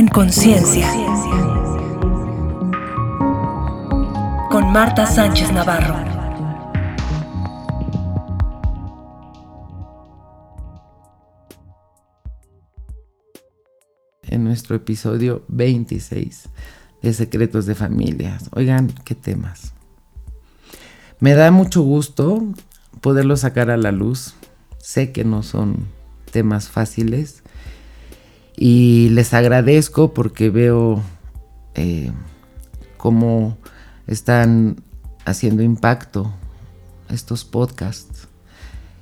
En conciencia. Con Marta Sánchez Navarro. En nuestro episodio 26 de Secretos de Familias. Oigan, qué temas. Me da mucho gusto poderlo sacar a la luz. Sé que no son temas fáciles y les agradezco porque veo eh, cómo están haciendo impacto estos podcasts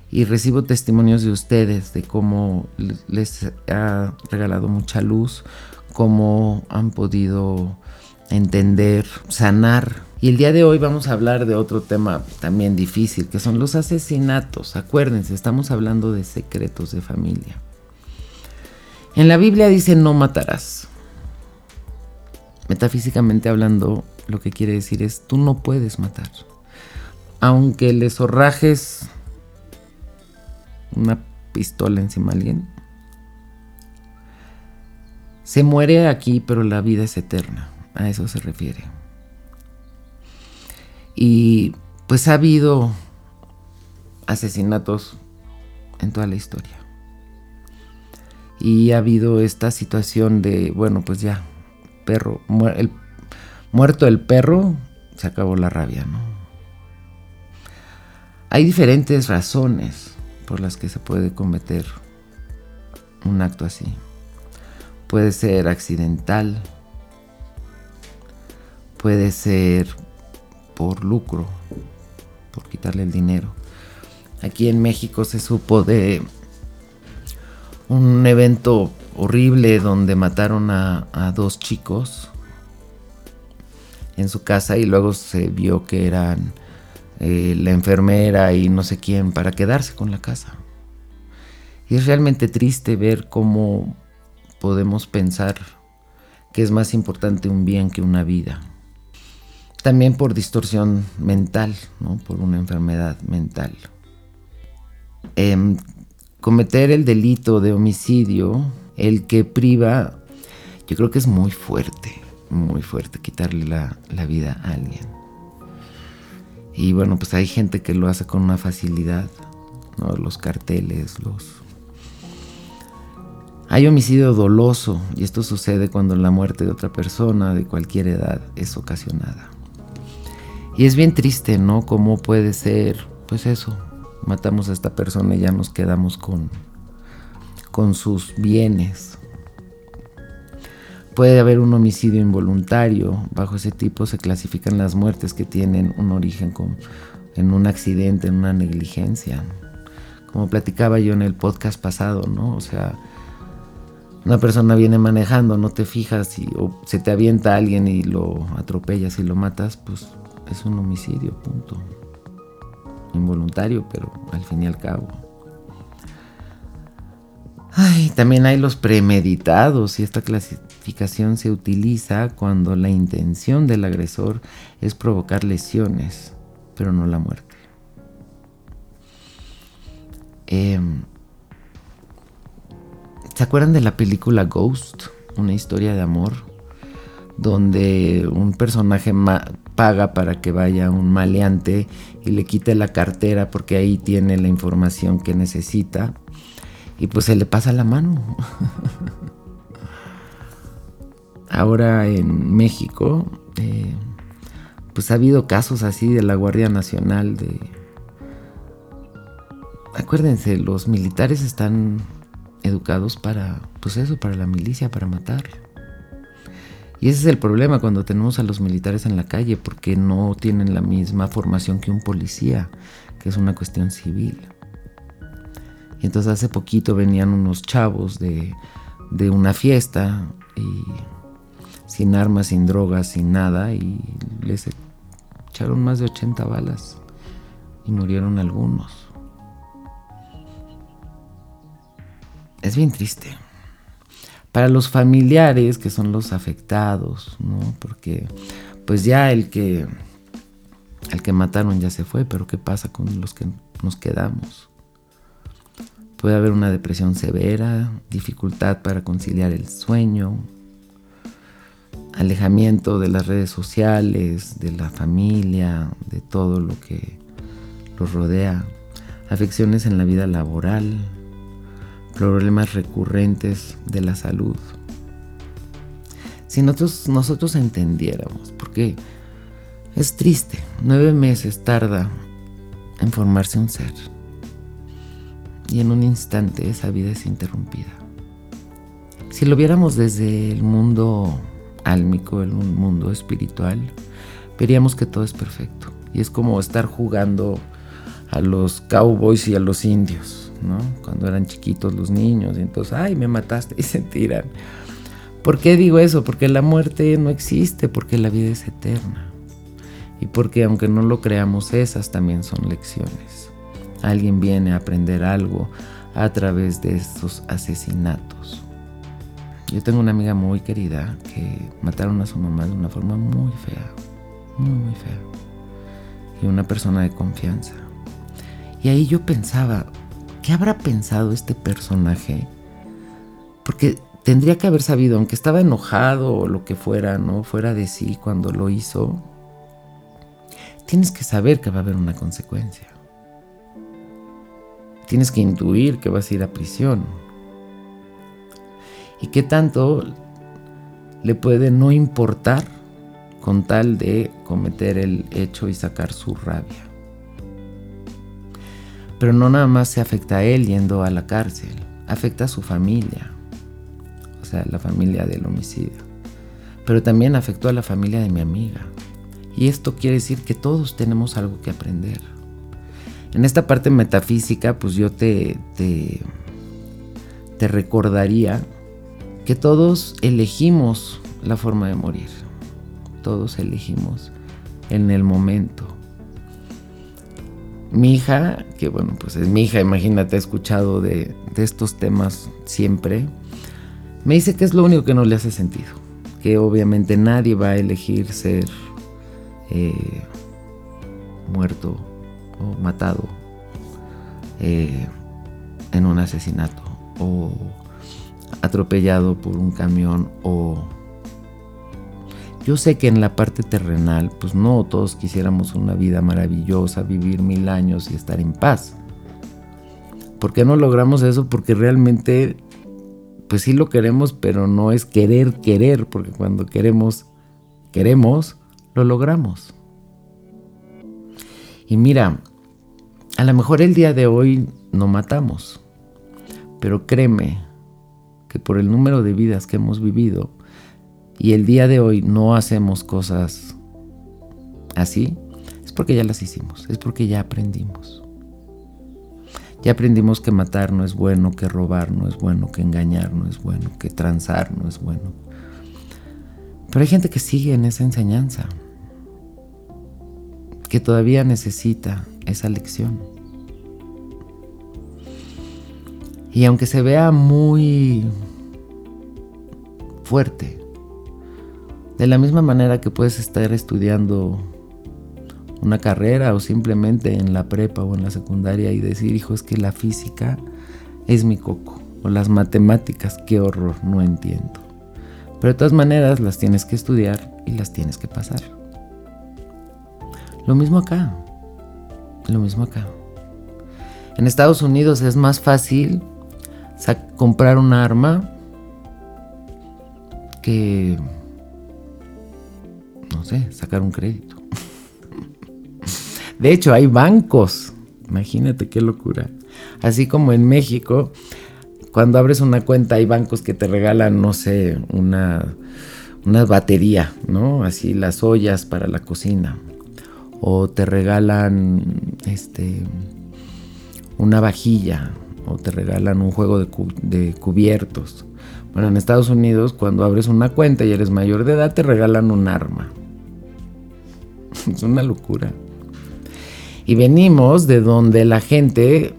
y recibo testimonios de ustedes de cómo les ha regalado mucha luz, cómo han podido entender, sanar. Y el día de hoy vamos a hablar de otro tema también difícil, que son los asesinatos. Acuérdense, estamos hablando de secretos de familia. En la Biblia dice no matarás. Metafísicamente hablando, lo que quiere decir es tú no puedes matar. Aunque le zorrajes una pistola encima a alguien, se muere aquí, pero la vida es eterna. A eso se refiere. Y pues ha habido asesinatos en toda la historia. Y ha habido esta situación de, bueno, pues ya, perro, muerto el perro, se acabó la rabia, ¿no? Hay diferentes razones por las que se puede cometer un acto así. Puede ser accidental, puede ser por lucro, por quitarle el dinero. Aquí en México se supo de un evento horrible donde mataron a, dos chicos en su casa y luego se vio que eran eh, la enfermera y no sé quién para quedarse con la casa. Y es realmente triste ver cómo podemos pensar que es más importante un bien que una vida. También por distorsión mental, ¿no? por una enfermedad mental. Em, cometer el delito de homicidio, el que priva, yo creo que es muy fuerte, muy fuerte quitarle la, vida a alguien. Y bueno, pues hay gente que lo hace con una facilidad, los carteles, los... Hay homicidio doloso y esto sucede cuando la muerte de otra persona de cualquier edad es ocasionada. Y es bien triste, ¿no? ¿Cómo puede ser, pues eso, matamos a esta persona y ya nos quedamos con, con sus bienes. Puede haber un homicidio involuntario. Bajo ese tipo se clasifican las muertes que tienen un origen en un accidente, en una negligencia. Como platicaba yo en el podcast pasado, ¿no? O sea, una persona viene manejando, no te fijas y o se te avienta alguien y lo atropellas y lo matas, pues es un homicidio, punto involuntario, pero al fin y al cabo. Ay, también hay los premeditados y esta clasificación se utiliza cuando la intención del agresor es provocar lesiones, pero no la muerte. Em, ¿Se acuerdan de la película Ghost? Una historia de amor, donde un personaje paga para que vaya un maleante y le quite la cartera porque ahí tiene la información que necesita y pues se le pasa la mano. Ahora en México, eh, pues ha habido casos así de la Guardia Nacional de... Acuérdense, los militares están educados para, pues eso, para la milicia, para matar. Y ese es el problema cuando tenemos a los militares en la calle, porque no tienen la misma formación que un policía, que es una cuestión civil. Y entonces hace poquito venían unos chavos de, de una fiesta y sin armas, sin drogas, sin nada, y les echaron más de 80 balas y murieron algunos. Es bien triste para los familiares que son los afectados, ¿no? Porque pues ya el que el que mataron ya se fue, pero ¿qué pasa con los que nos quedamos? Puede haber una depresión severa, dificultad para conciliar el sueño, alejamiento de las redes sociales, de la familia, de todo lo que los rodea, afecciones en la vida laboral, problemas recurrentes de la salud. Si nosotros, nosotros entendiéramos, porque es triste, nueve meses tarda en formarse un ser y en un instante esa vida es interrumpida. Si lo viéramos desde el mundo álmico, el mundo espiritual, veríamos que todo es perfecto. Y es como estar jugando a los cowboys y a los indios, ¿no? Cuando eran chiquitos los niños, y entonces, ay, me mataste, y se tiran. ¿Por qué digo eso? Porque la muerte no existe, porque la vida es eterna. Y porque aunque no lo creamos, esas también son lecciones. Alguien viene a aprender algo a través de estos asesinatos. Yo tengo una amiga muy querida que mataron a su mamá de una forma muy fea, muy, muy fea. Y una persona de confianza. Y ahí yo pensaba, ¿qué habrá pensado este personaje? Porque tendría que haber sabido, aunque estaba enojado o lo que fuera, ¿no? Fuera de sí cuando lo hizo, tienes que saber que va a haber una consecuencia. Tienes que intuir que vas a ir a prisión. Y qué tanto le puede no importar con tal de cometer el hecho y sacar su rabia. Pero no nada más se afecta a él yendo a la cárcel, afecta a su familia, o sea, la familia del homicidio. Pero también afectó a la familia de mi amiga. Y esto quiere decir que todos tenemos algo que aprender. En esta parte metafísica, pues yo te, te, te recordaría que todos elegimos la forma de morir. Todos elegimos en el momento mi hija, que bueno, pues es mi hija, imagínate, ha escuchado de, estos temas siempre, me dice que es lo único que no le hace sentido, que obviamente nadie va a elegir ser eh, muerto o matado eh, en un asesinato o atropellado por un camión o yo sé que en la parte terrenal, pues no todos quisiéramos una vida maravillosa, vivir mil años y estar en paz. ¿Por qué no logramos eso? Porque realmente, pues sí lo queremos, pero no es querer, querer, porque cuando queremos, queremos, lo logramos. Y mira, a lo mejor el día de hoy no matamos, pero créeme que por el número de vidas que hemos vivido, y el día de hoy no hacemos cosas así, es porque ya las hicimos, es porque ya aprendimos. Ya aprendimos que matar no es bueno, que robar no es bueno, que engañar no es bueno, que transar no es bueno. Pero hay gente que sigue en esa enseñanza, que todavía necesita esa lección. Y aunque se vea muy fuerte, de la misma manera que puedes estar estudiando una carrera o simplemente en la prepa o en la secundaria y decir, hijo, es que la física es mi coco. O las matemáticas, qué horror, no entiendo. Pero de todas maneras las tienes que estudiar y las tienes que pasar. Lo mismo acá. Lo mismo acá. En Estados Unidos es más fácil comprar un arma que no sé, sacar un crédito. De hecho, hay bancos. Imagínate qué locura. Así como en México, cuando abres una cuenta hay bancos que te regalan, no sé, una, batería, ¿no? Así las ollas para la cocina. O te regalan este una vajilla. O te regalan un juego de, de cubiertos. Bueno, en Estados Unidos, cuando abres una cuenta y eres mayor de edad, te regalan un arma. es una locura. Y venimos de donde la gente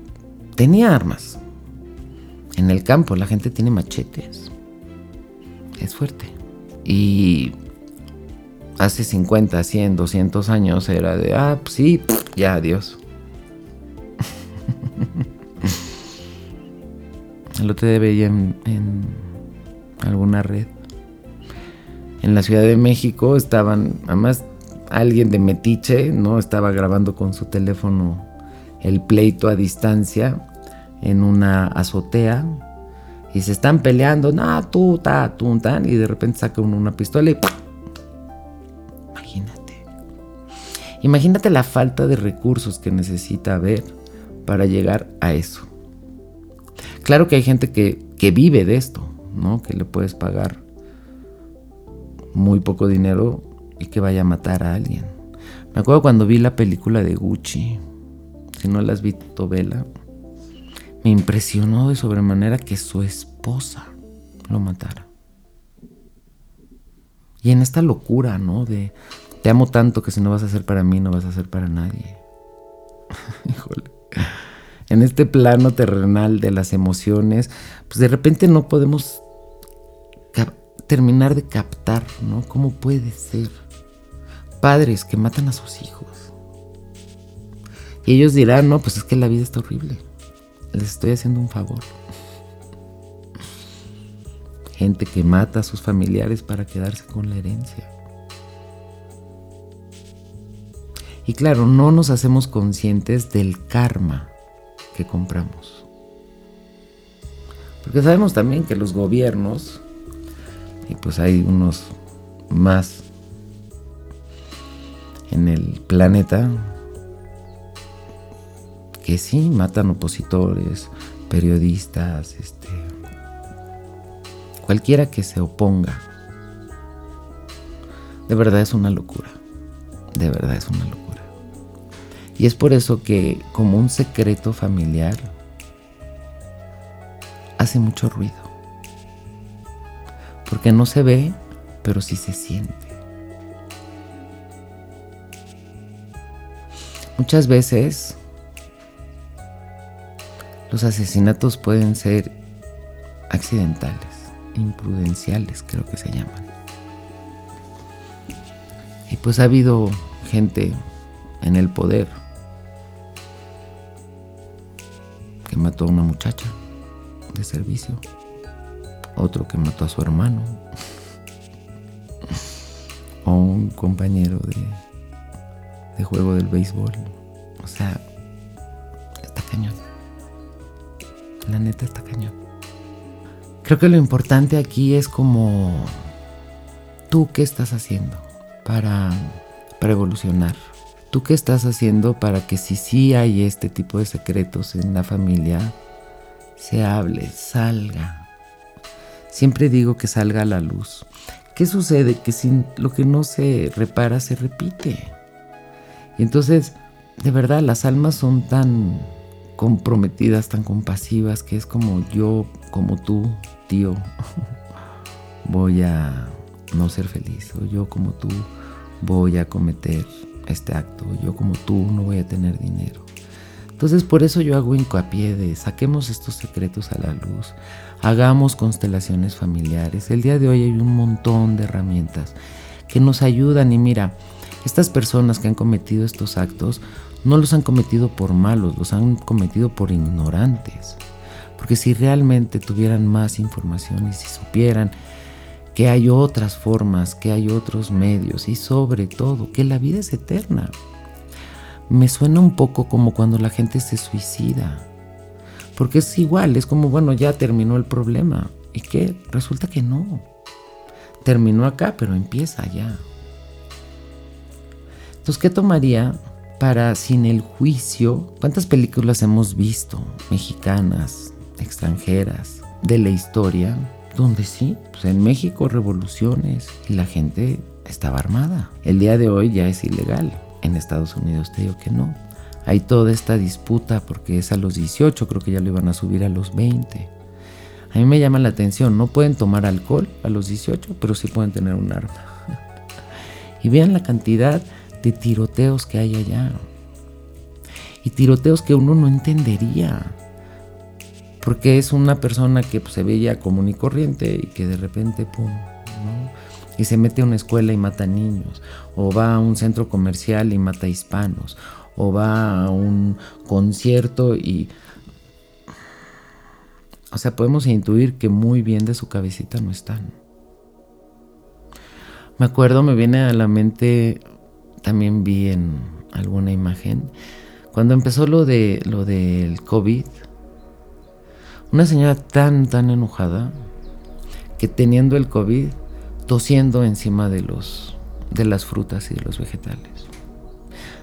tenía armas. En el campo la gente tiene machetes. Es fuerte. Y hace 50, 100, 200 años era de, ah, pues sí, ya, adiós. Otro día veía en, en alguna red en la Ciudad de México estaban, además alguien de Metiche, ¿no? Estaba grabando con su teléfono el pleito a distancia en una azotea y se están peleando, no, tú, ta, tú, tan, y de repente saca uno una pistola y Imagínate. Imagínate la falta de recursos que necesita haber para llegar a eso. Claro que hay gente que, que vive de esto, ¿no? Que le puedes pagar muy poco dinero y que vaya a matar a alguien. Me acuerdo cuando vi la película de Gucci. Si no la has visto, vela. Me impresionó de sobremanera que su esposa lo matara. Y en esta locura, ¿no? De te amo tanto que si no vas a ser para mí, no vas a ser para nadie. Híjole. En este plano terrenal de las emociones, pues de repente no podemos terminar de captar, ¿no? ¿Cómo puede ser? Padres que matan a sus hijos. Y ellos dirán, no, pues es que la vida está horrible. Les estoy haciendo un favor. Gente que mata a sus familiares para quedarse con la herencia. Y claro, no nos hacemos conscientes del karma que compramos. Porque sabemos también que los gobiernos y pues hay unos más en el planeta que sí matan opositores, periodistas, este cualquiera que se oponga. De verdad es una locura. De verdad es una locura. Y es por eso que como un secreto familiar hace mucho ruido. Porque no se ve, pero sí se siente. Muchas veces los asesinatos pueden ser accidentales, imprudenciales, creo que se llaman. Y pues ha habido gente en el poder que mató a una muchacha de servicio otro que mató a su hermano, o un compañero de, juego del béisbol. O sea, está cañón. La neta está cañón. Creo que lo importante aquí es como tú qué estás haciendo para, para evolucionar. ¿Tú qué estás haciendo para que si sí hay este tipo de secretos en la familia, se hable, salga, Siempre digo que salga a la luz. ¿Qué sucede? Que sin lo que no se repara se repite. Y entonces, de verdad, las almas son tan comprometidas, tan compasivas, que es como yo, como tú, tío, voy a no ser feliz, o yo como tú voy a cometer este acto, o yo como tú no voy a tener dinero. Entonces por eso yo hago hincapié de saquemos estos secretos a la luz, hagamos constelaciones familiares. El día de hoy hay un montón de herramientas que nos ayudan y mira, estas personas que han cometido estos actos no los han cometido por malos, los han cometido por ignorantes. Porque si realmente tuvieran más información y si supieran que hay otras formas, que hay otros medios y sobre todo que la vida es eterna me suena un poco como cuando la gente se suicida. Porque es igual, es como, bueno, ya terminó el problema. ¿Y qué? Resulta que no. Terminó acá, pero empieza allá. Entonces, ¿qué tomaría para sin el juicio? ¿Cuántas películas hemos visto? Mexicanas, extranjeras, de la historia, donde sí, pues en México revoluciones y la gente estaba armada. El día de hoy ya es ilegal. En Estados Unidos te digo que no. Hay toda esta disputa porque es a los 18, creo que ya lo iban a subir a los 20. A mí me llama la atención, no pueden tomar alcohol a los 18, pero sí pueden tener un arma. y vean la cantidad de tiroteos que hay allá. Y tiroteos que uno no entendería. Porque es una persona que pues, se veía común y corriente y que de repente, pum, ¿no? y se mete a una escuela y mata niños, o va a un centro comercial y mata hispanos, o va a un concierto y... O sea, podemos intuir que muy bien de su cabecita no están. Me acuerdo, me viene a la mente, también vi en alguna imagen, cuando empezó lo de lo del COVID, una señora tan, tan enojada que teniendo el COVID, tosiendo encima de los de las frutas y de los vegetales.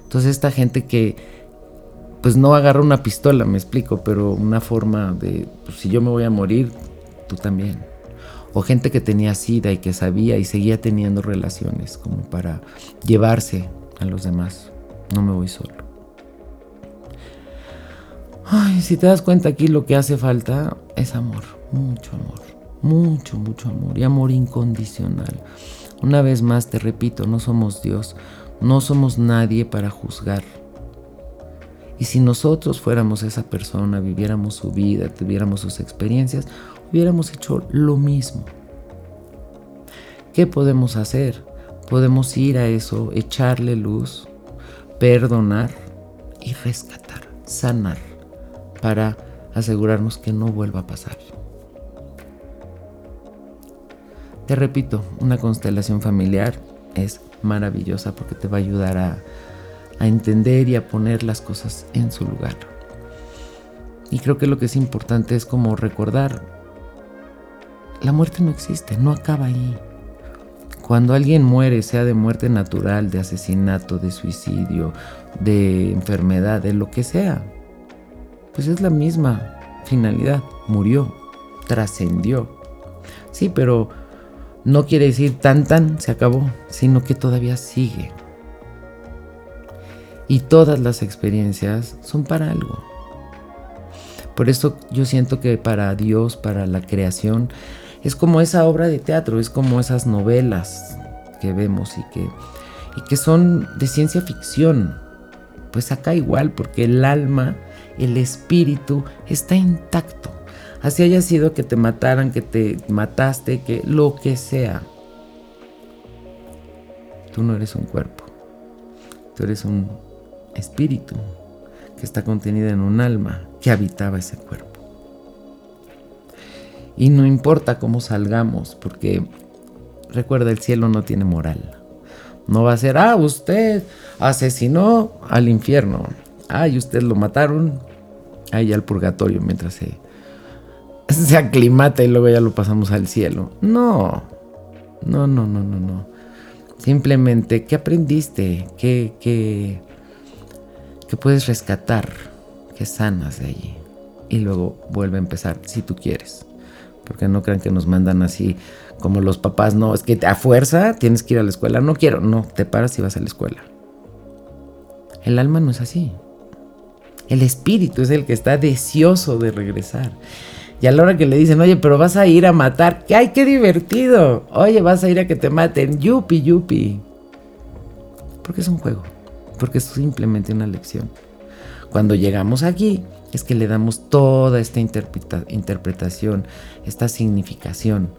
Entonces esta gente que pues no agarra una pistola, me explico, pero una forma de pues, si yo me voy a morir, tú también. O gente que tenía sida y que sabía y seguía teniendo relaciones como para llevarse a los demás. No me voy solo. Ay, si te das cuenta aquí lo que hace falta es amor, mucho amor, mucho, mucho amor y amor incondicional. Una vez más te repito, no somos Dios, no somos nadie para juzgar. Y si nosotros fuéramos esa persona, viviéramos su vida, tuviéramos sus experiencias, hubiéramos hecho lo mismo. ¿Qué podemos hacer? Podemos ir a eso, echarle luz, perdonar y rescatar, sanar para asegurarnos que no vuelva a pasar. Te repito, una constelación familiar es maravillosa porque te va a ayudar a, entender y a poner las cosas en su lugar. Y creo que lo que es importante es como recordar, la muerte no existe, no acaba ahí. Cuando alguien muere, sea de muerte natural, de asesinato, de suicidio, de enfermedad, de lo que sea, pues es la misma finalidad. Murió, trascendió. Sí, pero no quiere decir tan tan se acabó, sino que todavía sigue. Y todas las experiencias son para algo. Por eso yo siento que para Dios, para la creación, es como esa obra de teatro, es como esas novelas que vemos y que, y que son de ciencia ficción. Pues acá igual, porque el alma el espíritu está intacto. Así haya sido que te mataran, que te mataste, que lo que sea. Tú no eres un cuerpo. Tú eres un espíritu que está contenido en un alma que habitaba ese cuerpo. Y no importa cómo salgamos, porque recuerda, el cielo no tiene moral. No va a ser, ah, usted asesinó al infierno. Ay, usted lo mataron, ahí al purgatorio mientras se, se aclimata y luego ya lo pasamos al cielo. No, no, no, no, no, no. Simplemente, ¿qué aprendiste? ¿Qué, qué, qué puedes rescatar? ¿Qué sanas de allí? Y luego vuelve a empezar, si tú quieres. Porque no crean que nos mandan así como los papás, no, es que a fuerza tienes que ir a la escuela. No quiero, no, te paras y vas a la escuela. El alma no es así. El espíritu es el que está deseoso de regresar. Y a la hora que le dicen, oye, pero vas a ir a matar, ¡ay, qué divertido! Oye, vas a ir a que te maten, yupi, yupi. Porque es un juego, porque es simplemente una lección. Cuando llegamos aquí, es que le damos toda esta interpretación, esta significación.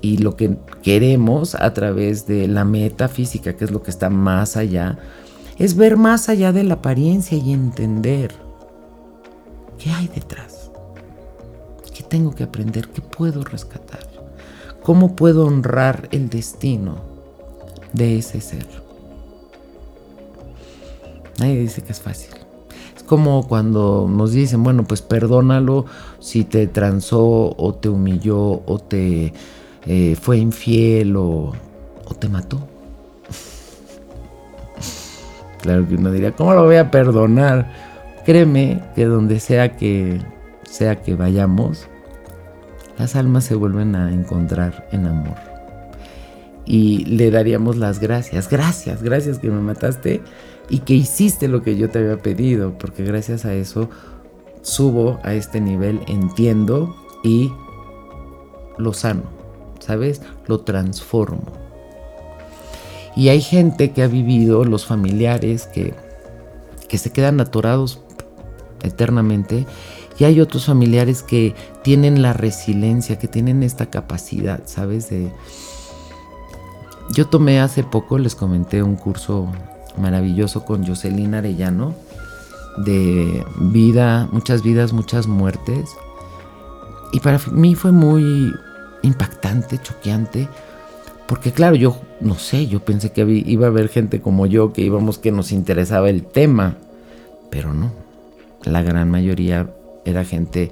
Y lo que queremos a través de la metafísica, que es lo que está más allá, es ver más allá de la apariencia y entender ¿Qué hay detrás? ¿Qué tengo que aprender? ¿Qué puedo rescatar? ¿Cómo puedo honrar el destino de ese ser? Nadie dice que es fácil. Como cuando nos dicen, bueno, pues perdónalo si te transó o te humilló o te eh, fue infiel o, o te mató. claro que uno diría, ¿cómo lo voy a perdonar? Créeme que donde sea que sea que vayamos, las almas se vuelven a encontrar en amor. Y le daríamos las gracias. Gracias, gracias que me mataste y que hiciste lo que yo te había pedido, porque gracias a eso subo a este nivel, entiendo y lo sano, ¿sabes? Lo transformo. Y hay gente que ha vivido, los familiares, que, que se quedan atorados eternamente. Y hay otros familiares que tienen la resiliencia, que tienen esta capacidad, ¿sabes? De... Yo tomé hace poco, les comenté, un curso maravilloso con Jocelyn Arellano de vida, muchas vidas, muchas muertes. Y para mí fue muy impactante, choqueante, Porque claro, yo no sé, yo pensé que iba a haber gente como yo, que íbamos, que nos interesaba el tema, pero no. La gran mayoría era gente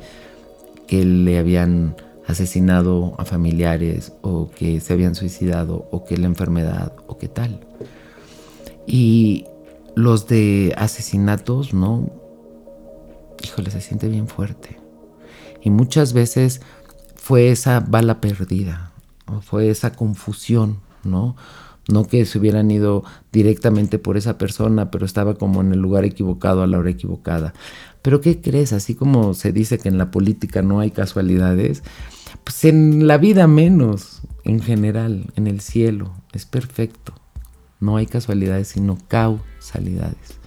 que le habían asesinado a familiares o que se habían suicidado o que la enfermedad o qué tal. Y los de asesinatos, ¿no? Híjole, se siente bien fuerte. Y muchas veces fue esa bala perdida, o fue esa confusión, ¿no? No que se hubieran ido directamente por esa persona, pero estaba como en el lugar equivocado a la hora equivocada. Pero ¿qué crees? Así como se dice que en la política no hay casualidades, pues en la vida menos, en general, en el cielo, es perfecto. No hay casualidades, sino causalidades.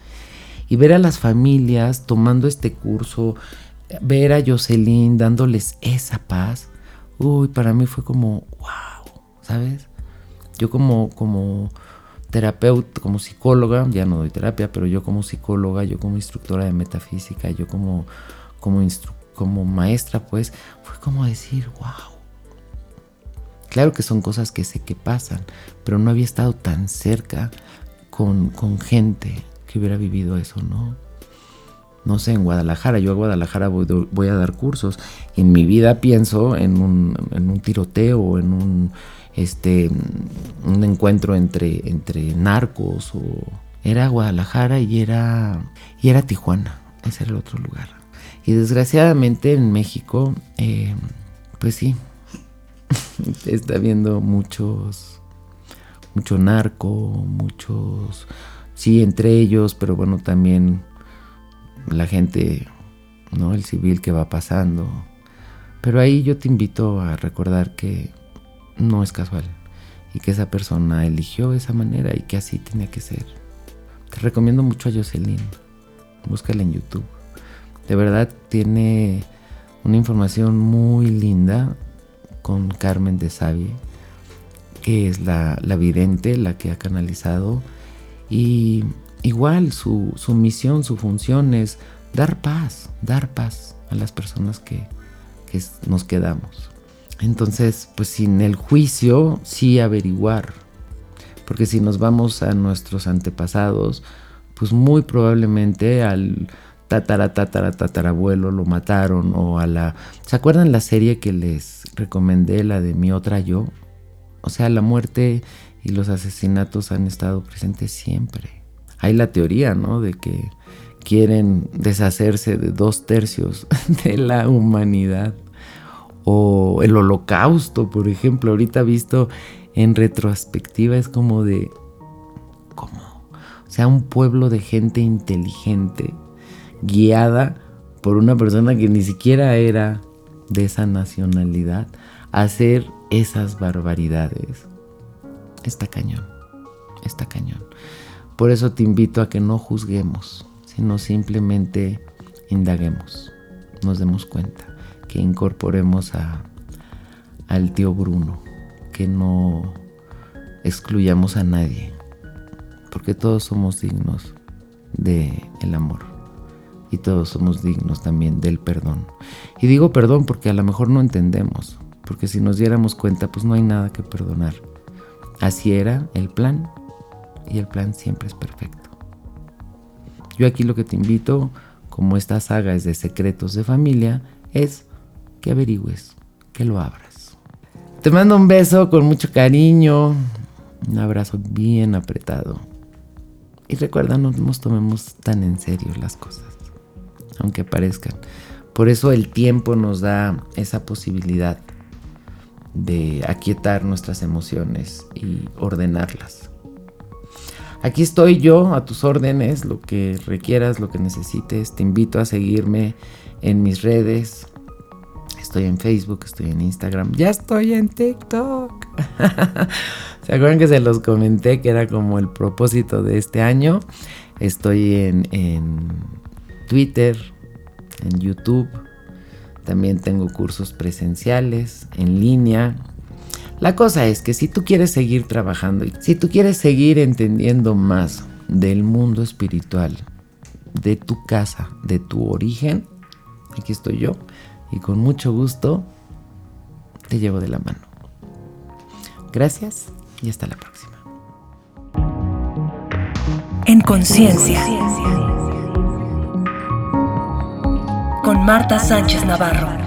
Y ver a las familias tomando este curso, ver a Jocelyn dándoles esa paz, uy, para mí fue como, wow, ¿sabes? Yo como, como terapeuta, como psicóloga, ya no doy terapia, pero yo como psicóloga, yo como instructora de metafísica, yo como, como, como maestra, pues, fue como decir, wow. Claro que son cosas que sé que pasan, pero no había estado tan cerca con, con gente que hubiera vivido eso, ¿no? no sé, en Guadalajara. Yo a Guadalajara voy, a dar cursos. Y en mi vida pienso en un, en un tiroteo, en un, este, un encuentro entre, entre narcos. O... Era Guadalajara y era, y era Tijuana. Ese era el otro lugar. Y desgraciadamente en México, eh, pues sí, está habiendo muchos, mucho narco, muchos, sí, entre ellos, pero bueno, también la gente, ¿no? El civil que va pasando. Pero ahí yo te invito a recordar que no es casual y que esa persona eligió esa manera y que así tenía que ser. Te recomiendo mucho a Jocelyn. Búscala en YouTube. De verdad tiene una información muy linda con Carmen de Savie, que es la, la vidente, la que ha canalizado. Y igual su, misión, su función es dar paz, dar paz a las personas que, nos quedamos. Entonces, pues sin el juicio, sí averiguar. Porque si nos vamos a nuestros antepasados, pues muy probablemente al tatara tatara tatarabuelo lo mataron o a la... ¿Se acuerdan la serie que les recomendé, la de Mi otra yo? O sea, la muerte y los asesinatos han estado presentes siempre hay la teoría, ¿no? De que quieren deshacerse de dos tercios de la humanidad. O el holocausto, por ejemplo, ahorita visto en retrospectiva es como de... ¿Cómo? O sea, un pueblo de gente inteligente, guiada por una persona que ni siquiera era de esa nacionalidad, hacer esas barbaridades. Está cañón, está cañón. Por eso te invito a que no juzguemos, sino simplemente indaguemos, nos demos cuenta, que incorporemos a, al tío Bruno, que no excluyamos a nadie, porque todos somos dignos del el amor y todos somos dignos también del perdón. Y digo perdón porque a lo mejor no entendemos, porque si nos diéramos cuenta, pues no hay nada que perdonar. Así era el plan y el plan siempre es perfecto. Yo aquí lo que te invito, como esta saga es de secretos de familia, es que averigües, que lo abras. Te mando un beso con mucho cariño, un abrazo bien apretado. Y recuerda, no nos tomemos tan en serio las cosas, aunque parezcan. Por eso el tiempo nos da esa posibilidad de aquietar nuestras emociones y ordenarlas. Aquí estoy yo a tus órdenes, lo que requieras, lo que necesites. Te invito a seguirme en mis redes. Estoy en Facebook, estoy en Instagram, ya estoy en TikTok. ¿Se acuerdan que se los comenté que era como el propósito de este año? Estoy en, en Twitter, en YouTube. También tengo cursos presenciales, en línea. La cosa es que si tú quieres seguir trabajando, y si tú quieres seguir entendiendo más del mundo espiritual, de tu casa, de tu origen, aquí estoy yo y con mucho gusto te llevo de la mano. Gracias y hasta la próxima. En conciencia. Con Marta Sánchez Navarro.